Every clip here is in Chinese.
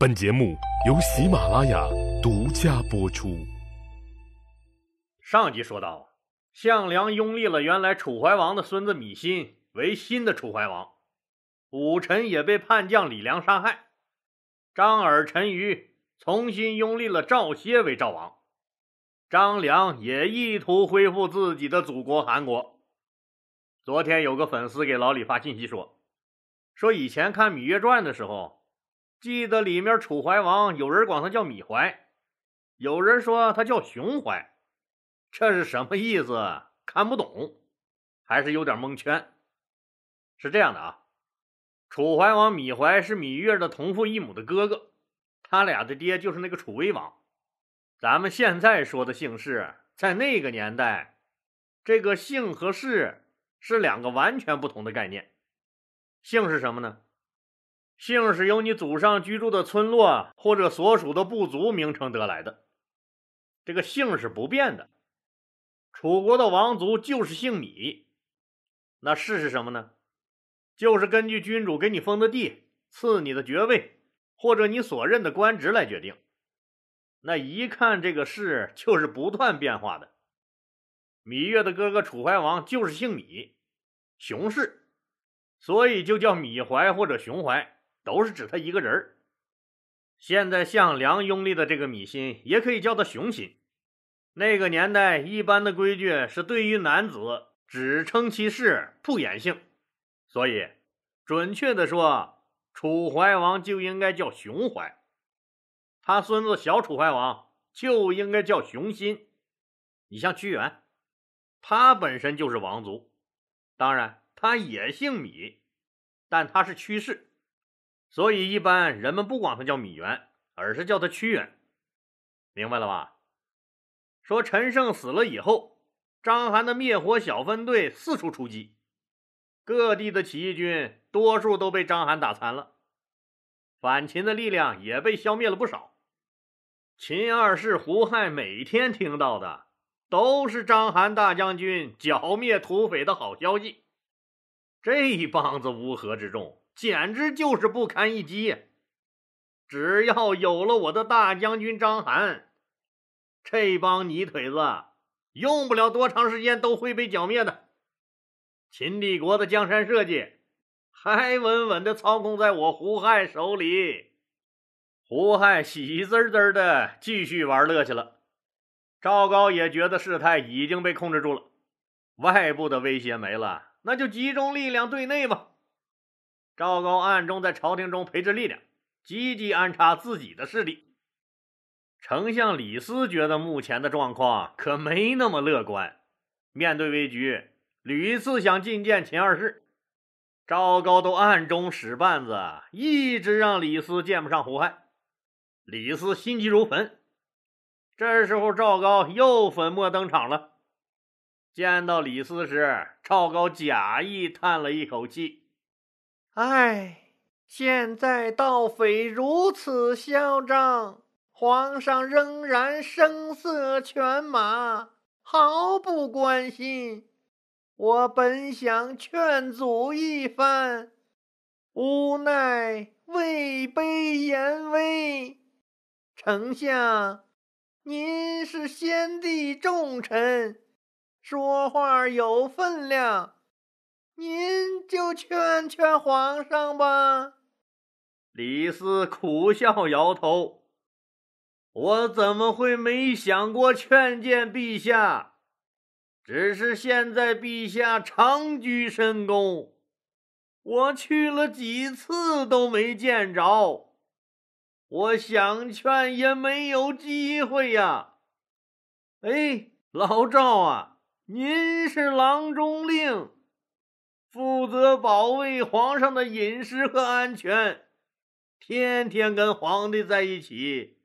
本节目由喜马拉雅独家播出。上集说到，项梁拥立了原来楚怀王的孙子芈心为新的楚怀王，武臣也被叛将李良杀害，张耳、陈余重新拥立了赵歇为赵王，张良也意图恢复自己的祖国韩国。昨天有个粉丝给老李发信息说，说以前看《芈月传》的时候。记得里面楚怀王，有人管他叫芈怀，有人说他叫熊怀，这是什么意思？看不懂，还是有点蒙圈。是这样的啊，楚怀王芈怀是芈月的同父异母的哥哥，他俩的爹就是那个楚威王。咱们现在说的姓氏，在那个年代，这个姓和氏是两个完全不同的概念。姓是什么呢？姓是由你祖上居住的村落或者所属的部族名称得来的，这个姓是不变的。楚国的王族就是姓芈，那氏是什么呢？就是根据君主给你封的地、赐你的爵位或者你所任的官职来决定。那一看这个氏就是不断变化的。芈月的哥哥楚怀王就是姓芈，熊氏，所以就叫芈怀或者熊怀。都是指他一个人儿。现在项梁拥立的这个芈心，也可以叫他熊心。那个年代一般的规矩是，对于男子只称其氏，不言姓。所以，准确的说，楚怀王就应该叫熊怀，他孙子小楚怀王就应该叫熊心。你像屈原，他本身就是王族，当然他也姓芈，但他是屈氏。所以，一般人们不管他叫米原，而是叫他屈原，明白了吧？说陈胜死了以后，章邯的灭火小分队四处出击，各地的起义军多数都被章邯打残了，反秦的力量也被消灭了不少。秦二世胡亥每天听到的都是章邯大将军剿灭土匪的好消息，这一帮子乌合之众。简直就是不堪一击！只要有了我的大将军章邯，这帮泥腿子用不了多长时间都会被剿灭的。秦帝国的江山社稷还稳稳的操控在我胡亥手里。胡亥喜滋滋的继续玩乐去了。赵高也觉得事态已经被控制住了，外部的威胁没了，那就集中力量对内吧。赵高暗中在朝廷中培植力量，积极安插自己的势力。丞相李斯觉得目前的状况可没那么乐观。面对危局，屡次想觐见秦二世，赵高都暗中使绊子，一直让李斯见不上胡亥。李斯心急如焚。这时候，赵高又粉墨登场了。见到李斯时，赵高假意叹了一口气。唉，现在盗匪如此嚣张，皇上仍然声色犬马，毫不关心。我本想劝阻一番，无奈位卑言微。丞相，您是先帝重臣，说话有分量。您就劝劝皇上吧。李斯苦笑摇头：“我怎么会没想过劝谏陛下？只是现在陛下长居深宫，我去了几次都没见着，我想劝也没有机会呀。哎，老赵啊，您是郎中令。”负责保卫皇上的饮食和安全，天天跟皇帝在一起，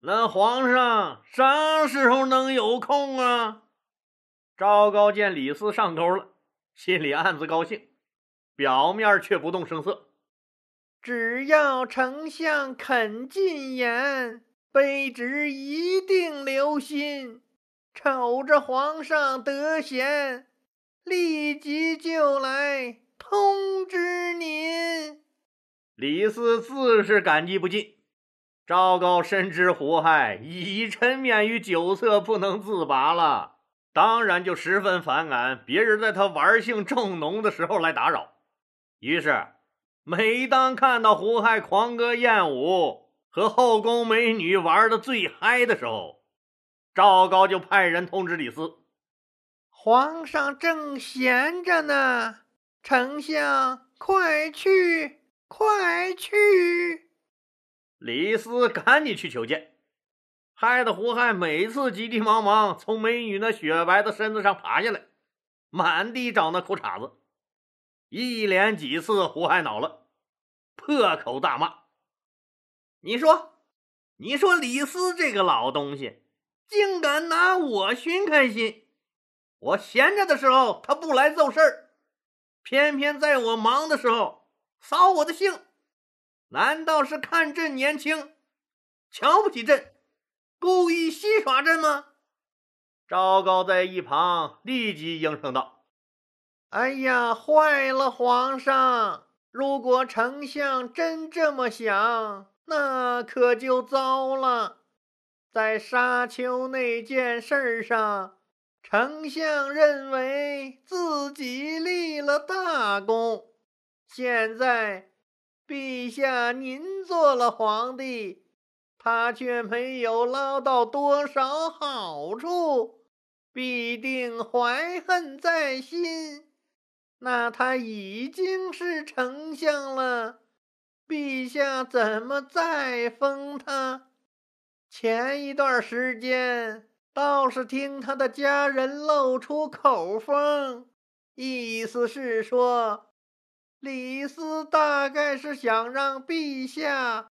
那皇上啥时候能有空啊？赵高见李斯上钩了，心里暗自高兴，表面却不动声色。只要丞相肯进言，卑职一定留心，瞅着皇上得闲。立即就来通知您。李斯自是感激不尽，赵高深知胡亥已沉湎于酒色不能自拔了，当然就十分反感别人在他玩性正浓的时候来打扰。于是，每当看到胡亥狂歌艳舞和后宫美女玩的最嗨的时候，赵高就派人通知李斯：“皇上正闲着呢，丞相快去，快去！”李斯赶紧去求见，害得胡亥每次急急忙忙从美女那雪白的身子上爬下来，满地找那裤衩子。一连几次，胡亥恼了，破口大骂：“你说，你说李斯这个老东西！”竟敢拿我寻开心！我闲着的时候他不来奏事儿，偏偏在我忙的时候扫我的兴。难道是看朕年轻，瞧不起朕，故意戏耍朕吗？赵高在一旁立即应声道：“哎呀，坏了，皇上！如果丞相真这么想，那可就糟了。”在沙丘那件事上，丞相认为自己立了大功。现在，陛下您做了皇帝，他却没有捞到多少好处，必定怀恨在心。那他已经是丞相了，陛下怎么再封他？前一段时间倒是听他的家人露出口风，意思是说，李斯大概是想让陛下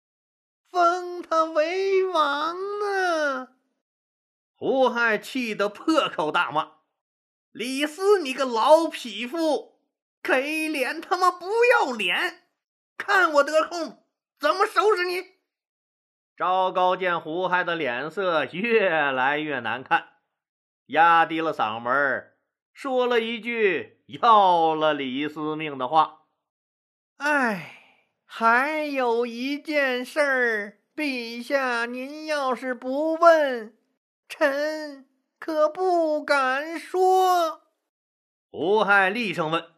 封他为王呢。胡亥气得破口大骂：“李斯，你个老匹夫，给脸他妈不要脸！看我得空怎么收拾你！”赵高见胡亥的脸色越来越难看，压低了嗓门说了一句要了李斯命的话：“哎，还有一件事，陛下您要是不问，臣可不敢说。”胡亥厉声问：“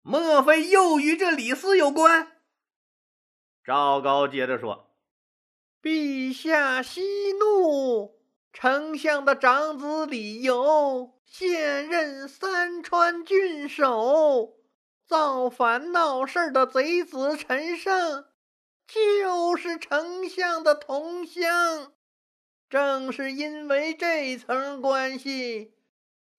莫非又与这李斯有关？”赵高接着说。陛下息怒，丞相的长子李由现任三川郡守，造反闹事的贼子陈胜就是丞相的同乡。正是因为这层关系，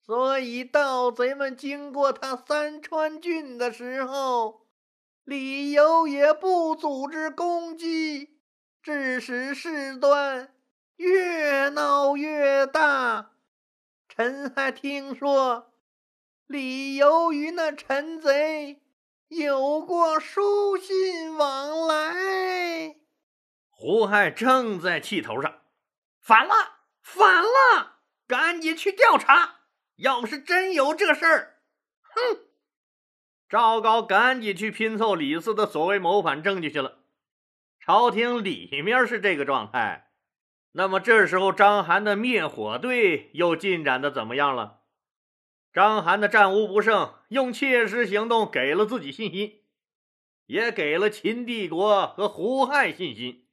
所以盗贼们经过他三川郡的时候，李由也不组织攻击。致使事端越闹越大，臣还听说李由于那陈贼有过书信往来。胡亥正在气头上，反了，反了，赶紧去调查。要是真有这事儿，哼！赵高赶紧去拼凑李斯的所谓谋反证据去了。朝廷里面是这个状态，那么这时候章邯的灭火队又进展的怎么样了？章邯的战无不胜，用切实行动给了自己信心，也给了秦帝国和胡亥信心。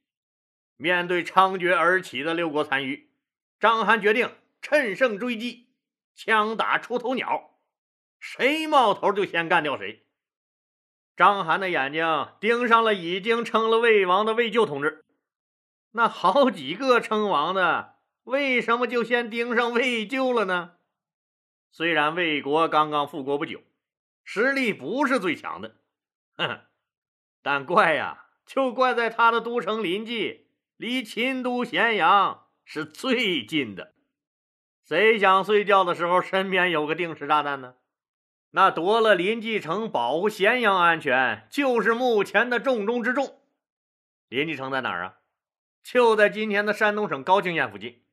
面对猖獗而起的六国残余，章邯决定趁胜追击，枪打出头鸟，谁冒头就先干掉谁。章邯的眼睛盯上了已经称了魏王的魏咎同志，那好几个称王的，为什么就先盯上魏咎了呢？虽然魏国刚刚复国不久，实力不是最强的，哼，但怪呀，就怪在他的都城临济，离秦都咸阳是最近的。谁想睡觉的时候身边有个定时炸弹呢？那夺了临济城，保护咸阳安全，就是目前的重中之重。临济城在哪儿啊？就在今天的山东省高清县附近。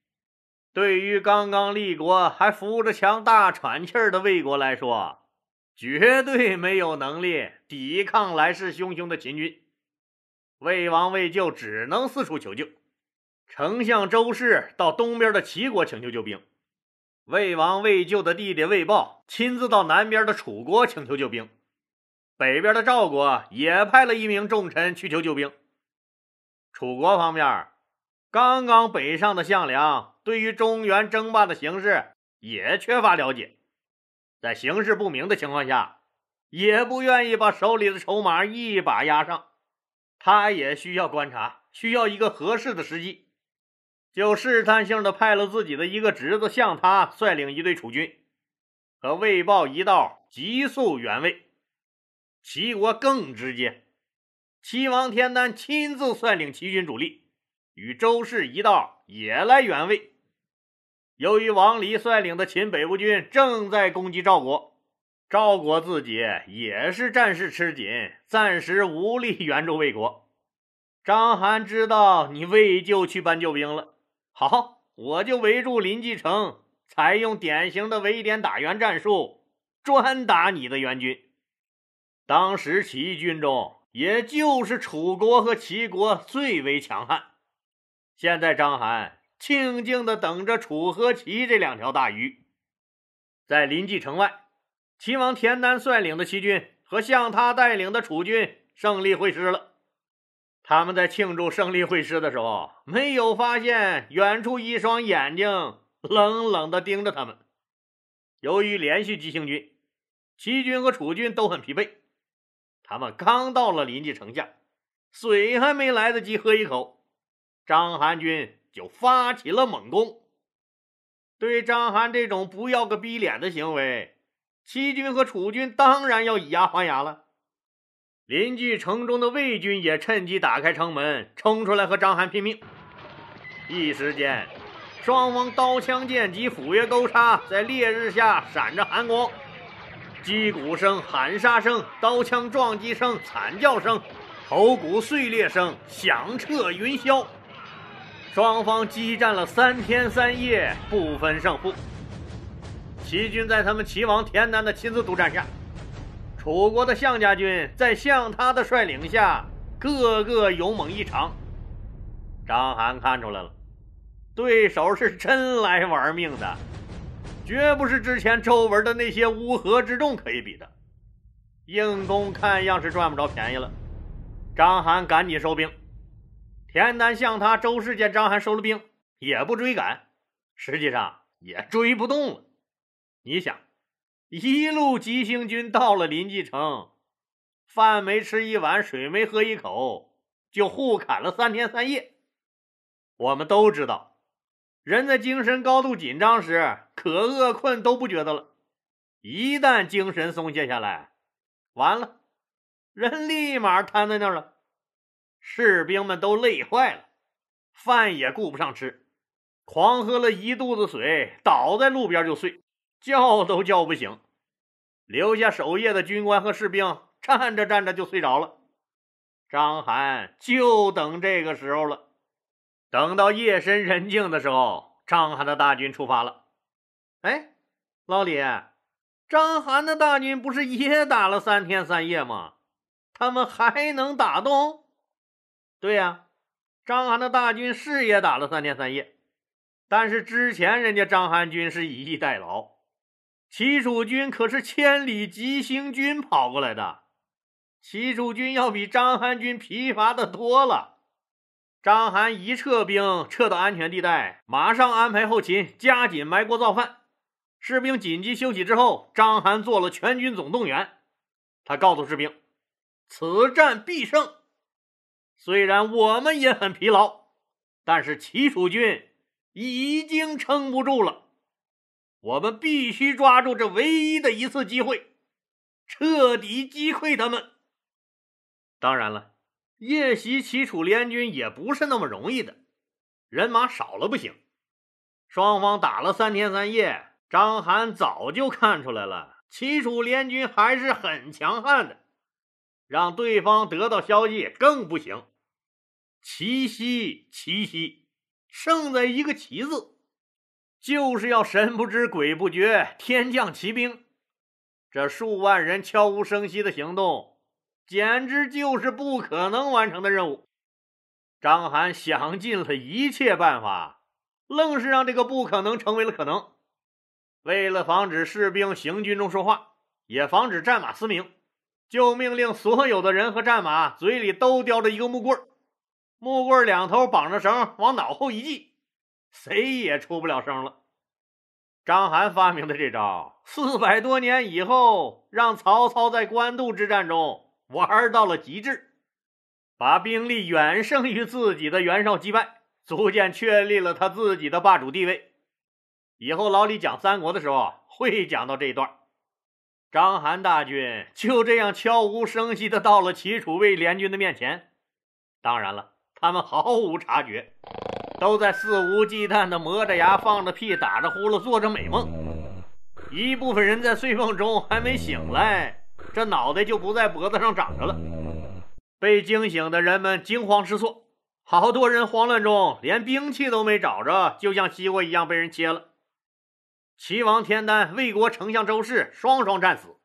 对于刚刚立国还扶着墙大喘气儿的魏国来说，绝对没有能力抵抗来势汹汹的秦军。魏王魏咎只能四处求救。丞相周氏到东边的齐国请求救兵，魏王魏咎的弟弟魏豹亲自到南边的楚国请求救兵，北边的赵国也派了一名重臣去求救兵。楚国方面，刚刚北上的项梁对于中原争霸的形势也缺乏了解，在形势不明的情况下，也不愿意把手里的筹码一把压上，他也需要观察，需要一个合适的时机。就试探性的派了自己的一个侄子向他率领一队楚军，和魏豹一道急速援魏。齐国更直接，齐王田丹亲自率领齐军主力，与周氏一道也来援魏。由于王离率领的秦北部军正在攻击赵国，赵国自己也是战事吃紧，暂时无力 援助魏国。章邯知道你魏就去搬救兵了。好，我就围住临济城，采用典型的围点打援战术，专打你的援军。当时起义军中，也就是楚国和齐国最为强悍。现在章邯静静的等着楚和齐这两条大鱼。在临济城外，齐王田丹率领的齐军和向他带领的楚军胜利会师了。他们在庆祝胜利会师的时候，没有发现远处一双眼睛冷冷地盯着他们。由于连续急行军，齐军和楚军都很疲惫。他们刚到了临济城下，水还没来得及喝一口，章邯军就发起了猛攻。对章邯这种不要个逼脸的行为，齐军和楚军当然要以牙还牙了。临济城中的魏军也趁机打开城门，冲出来和章邯拼命。一时间，双方刀枪剑戟、斧钺钩叉在烈日下闪着寒光，击鼓声、喊杀声、刀枪撞击声、惨叫声、头骨碎裂声响彻云霄。双方激战了三天三夜，不分胜负。齐军在他们齐王田南的亲自督战下。楚国的项家军在项他的率领下，个个勇猛异常。章邯看出来了，对手是真来玩命的，绝不是之前周文的那些乌合之众可以比的。硬攻看样是赚不着便宜了。章邯赶紧收兵。田丹、向他、周氏见章邯收了兵，也不追赶，实际上也追不动了。你想？一路急行军到了临济城，饭没吃一碗，水没喝一口，就互砍了三天三夜。我们都知道，人在精神高度紧张时，可饿困都不觉得了；一旦精神松懈下来，完了，人立马瘫在那儿了。士兵们都累坏了，饭也顾不上吃，狂喝了一肚子水，倒在路边就睡。叫都叫不醒，留下守夜的军官和士兵站着站着就睡着了。张邯就等这个时候了。等到夜深人静的时候，章邯的大军出发了。哎，老李，章邯的大军不是也打了三天三夜吗？他们还能打动？对呀，章邯的大军是也打了三天三夜，但是之前人家章邯军是以逸待劳。齐楚军可是千里急行军跑过来的，齐楚军要比章邯军疲乏的多了。章邯一撤兵，撤到安全地带，马上安排后勤，加紧埋锅造饭。士兵紧急休息之后，章邯做了全军总动员。他告诉士兵：“此战必胜。虽然我们也很疲劳，但是齐楚军已经撑不住了。”我们必须抓住这唯一的一次机会，彻底击溃他们。当然了，夜袭齐楚联军也不是那么容易的，人马少了不行。双方打了三天三夜，章邯早就看出来了，齐楚联军还是很强悍的，让对方得到消息更不行。奇袭，奇袭，胜在一个“奇”字。就是要神不知鬼不觉，天降奇兵。这数万人悄无声息的行动，简直就是不可能完成的任务。章邯想尽了一切办法，愣是让这个不可能成为了可能。为了防止士兵行军中说话，也防止战马嘶鸣，就命令所有的人和战马嘴里都叼着一个木棍木棍两头绑着绳，往脑后一系，谁也出不了声了。章邯发明的这招，四百多年以后，让曹操在官渡之战中玩到了极致，把兵力远胜于自己的袁绍击败，逐渐确立了他自己的霸主地位。以后老李讲三国的时候会讲到这一段。章邯大军就这样悄无声息的到了齐楚魏联军的面前，当然了。他们毫无察觉，都在肆无忌惮地磨着牙、放着屁、打着呼噜、做着美梦。一部分人在睡梦中还没醒来，这脑袋就不在脖子上长着了。被惊醒的人们惊慌失措，好多人慌乱中连兵器都没找着，就像西瓜一样被人切了。齐王田丹、魏国丞相周氏双双战死，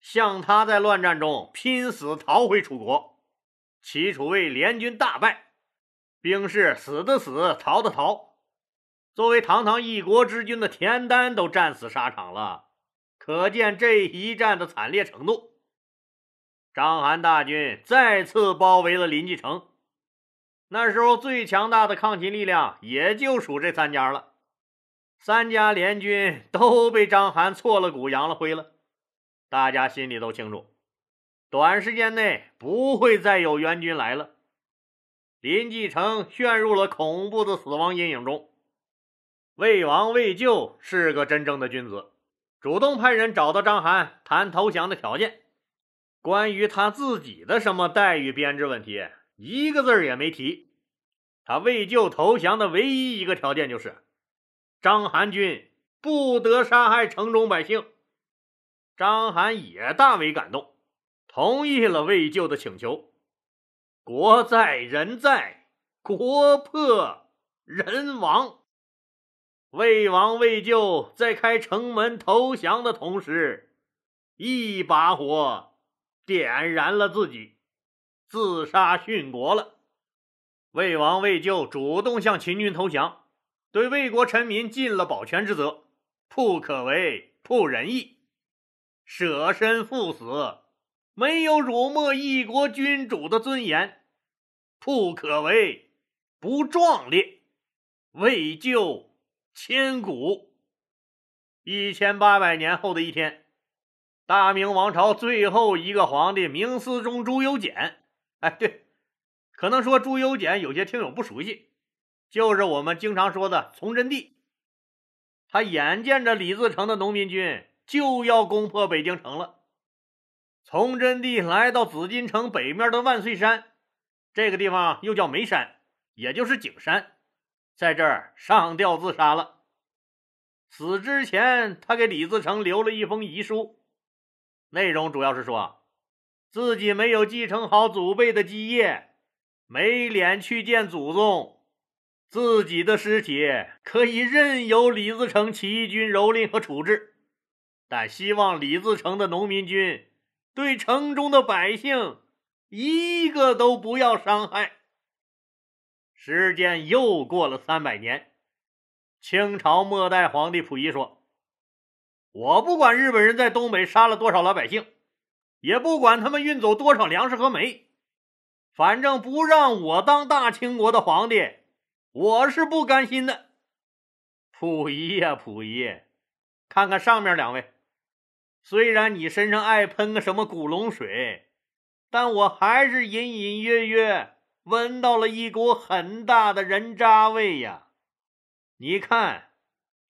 像他在乱战中拼死逃回楚国。齐楚魏联军大败，兵士死的死，逃的逃。作为堂堂一国之君的田丹都战死沙场了，可见这一战的惨烈程度。章邯大军再次包围了临济城，那时候最强大的抗秦力量也就属这三家了。三家联军都被章邯挫了骨扬了灰了，大家心里都清楚。短时间内不会再有援军来了，林继承陷入了恐怖的死亡阴影中。魏王魏咎是个真正的君子，主动派人找到章邯谈投降的条件。关于他自己的什么待遇编制问题，一个字也没提。他魏咎投降的唯一一个条件就是，章邯军不得杀害城中百姓。章邯也大为感动。同意了魏咎的请求。国在人在，国破人亡。魏王魏咎在开城门投降的同时，一把火点燃了自己，自杀殉国了。魏王魏咎主动向秦军投降，对魏国臣民尽了保全之责，不可为，不仁义，舍身赴死。没有辱没一国君主的尊严，不可为，不壮烈，为救千古。一千八百年后的一天，大明王朝最后一个皇帝明思宗朱由检，哎，对，可能说朱由检有些听友不熟悉，就是我们经常说的崇祯帝。他眼见着李自成的农民军就要攻破北京城了。崇祯帝来到紫禁城北面的万岁山，这个地方又叫梅山，也就是景山，在这儿上吊自杀了。死之前，他给李自成留了一封遗书，内容主要是说自己没有继承好祖辈的基业，没脸去见祖宗，自己的尸体可以任由李自成起义军蹂躏和处置，但希望李自成的农民军。对城中的百姓，一个都不要伤害。时间又过了三百年，清朝末代皇帝溥仪说：“我不管日本人在东北杀了多少老百姓，也不管他们运走多少粮食和煤，反正不让我当大清国的皇帝，我是不甘心的。”溥仪呀，溥仪，看看上面两位。虽然你身上爱喷个什么古龙水，但我还是隐隐约约闻到了一股很大的人渣味呀！你看，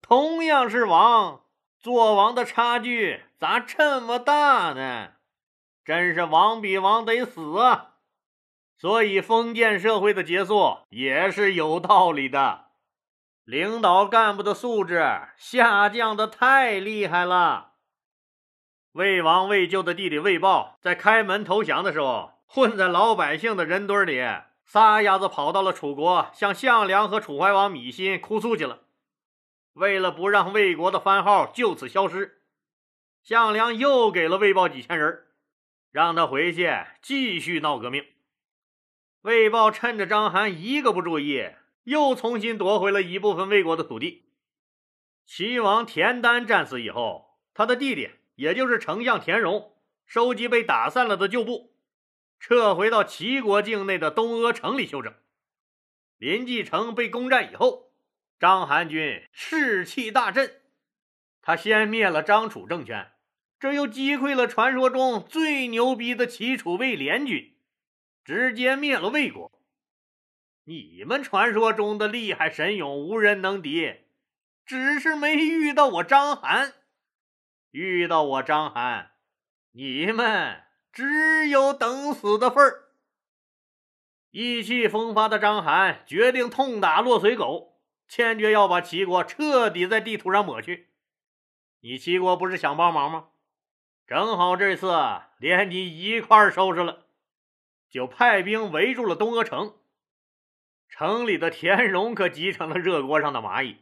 同样是王，做王的差距咋这么大呢？真是王比王得死啊！所以封建社会的结束也是有道理的，领导干部的素质下降的太厉害了。魏王魏咎的弟弟魏豹在开门投降的时候，混在老百姓的人堆里，撒丫子跑到了楚国，向项梁和楚怀王芈心哭诉去了。为了不让魏国的番号就此消失，项梁又给了魏豹几千人，让他回去继续闹革命。魏豹趁着章邯一个不注意，又重新夺回了一部分魏国的土地。齐王田丹战死以后，他的弟弟，也就是丞相田荣，收集被打散了的旧部，撤回到齐国境内的东阿城里休整。临济城被攻占以后，章邯军士气大振，他先灭了张楚政权，这又击溃了传说中最牛逼的齐楚魏联军。直接灭了魏国。你们传说中的厉害神勇无人能敌，只是没遇到我章邯。遇到我张邯，你们只有等死的份儿。意气风发的张邯决定痛打落水狗，坚决要把齐国彻底在地图上抹去。你齐国不是想帮忙吗？正好这次连你一块收拾了。就派兵围住了东阿城，城里的田荣可急成了热锅上的蚂蚁。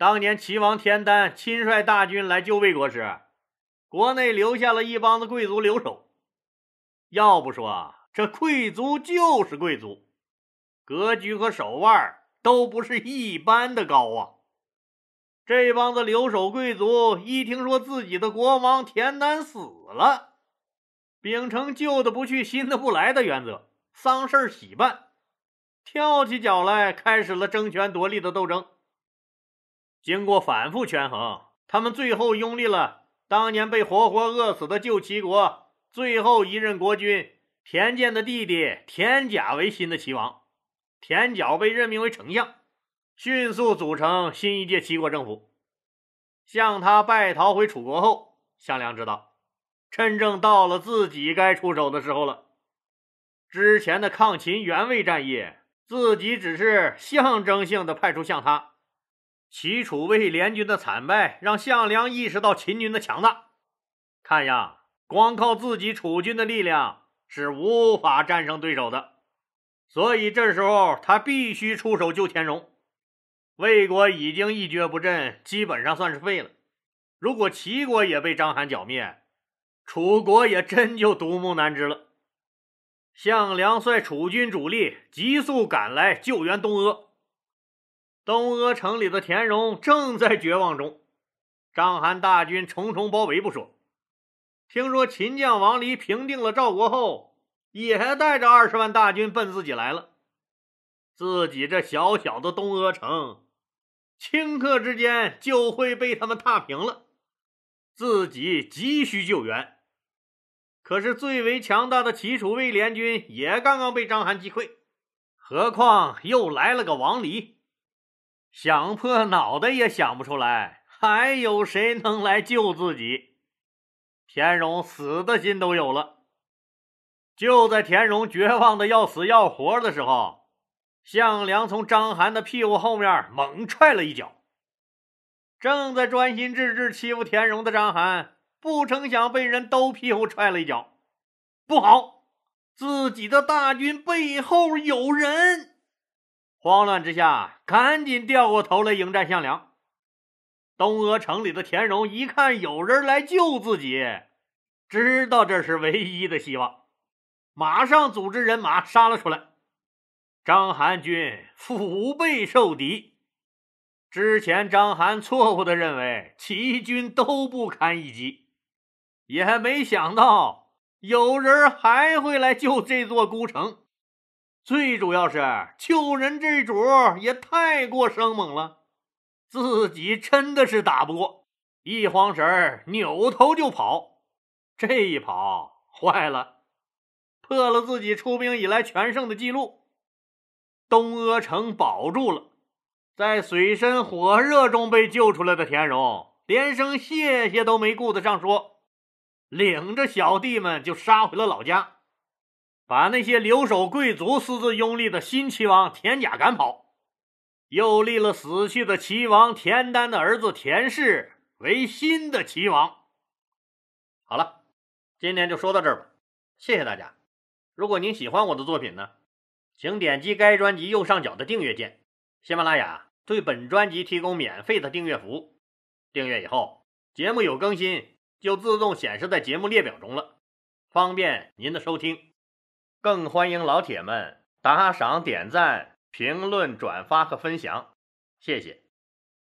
当年齐王田丹亲率大军来救魏国时，国内留下了一帮子贵族留守。要不说这贵族就是贵族，格局和手腕都不是一般的高啊！这帮子留守贵族一听说自己的国王田丹死了，秉承旧的不去，新的不来的原则，丧事喜办，跳起脚来，开始了争权夺利的斗争。经过反复权衡，他们最后拥立了当年被活活饿死的旧齐国最后一任国君田健的弟弟田甲为新的齐王。田角被任命为丞相，迅速组成新一届齐国政府。向他败逃回楚国后，项梁知道。真正到了自己该出手的时候了。之前的抗秦援魏战役，自己只是象征性的派出向他。齐楚魏联军的惨败，让项梁意识到秦军的强大。看样，光靠自己楚军的力量是无法战胜对手的。所以这时候他必须出手救田荣。魏国已经一蹶不振，基本上算是废了。如果齐国也被章邯剿灭，楚国也真就独木难支了。项梁率楚军主力急速赶来救援东阿。东阿城里的田荣正在绝望中，章邯大军重重包围不说，听说秦将王离平定了赵国后，也带着二十万大军奔自己来了。自己这小小的东阿城，顷刻之间就会被他们踏平了，自己急需救援。可是最为强大的齐楚魏联军也刚刚被章邯击溃，何况又来了个王离，想破脑袋也想不出来还有谁能来救自己。田荣死的心都有了。就在田荣绝望的要死要活的时候，项梁从章邯的屁股后面猛踹了一脚。正在专心致志欺负田荣的章邯。不成想被人兜屁股踹了一脚，不好！自己的大军背后有人，慌乱之下，赶紧掉过头来迎战项梁。东阿城里的田荣一看有人来救自己，知道这是唯一的希望，马上组织人马杀了出来。章邯军腹背受敌，之前章邯错误的认为齐军都不堪一击。也没想到有人还会来救这座孤城，最主要是救人这主也太过生猛了，自己真的是打不过，一慌神扭头就跑，这一跑坏了，破了自己出兵以来全胜的记录。东阿城保住了，在水深火热中被救出来的田荣，连声谢谢都没顾得上说。领着小弟们就杀回了老家，把那些留守贵族私自拥立的新齐王田甲赶跑，又立了死去的齐王田丹的儿子田氏为新的齐王。好了，今天就说到这儿吧，谢谢大家。如果您喜欢我的作品呢，请点击该专辑右上角的订阅键。喜马拉雅对本专辑提供免费的订阅服务，订阅以后节目有更新。就自动显示在节目列表中了，方便您的收听。更欢迎老铁们打赏、点赞、评论、转发和分享，谢谢。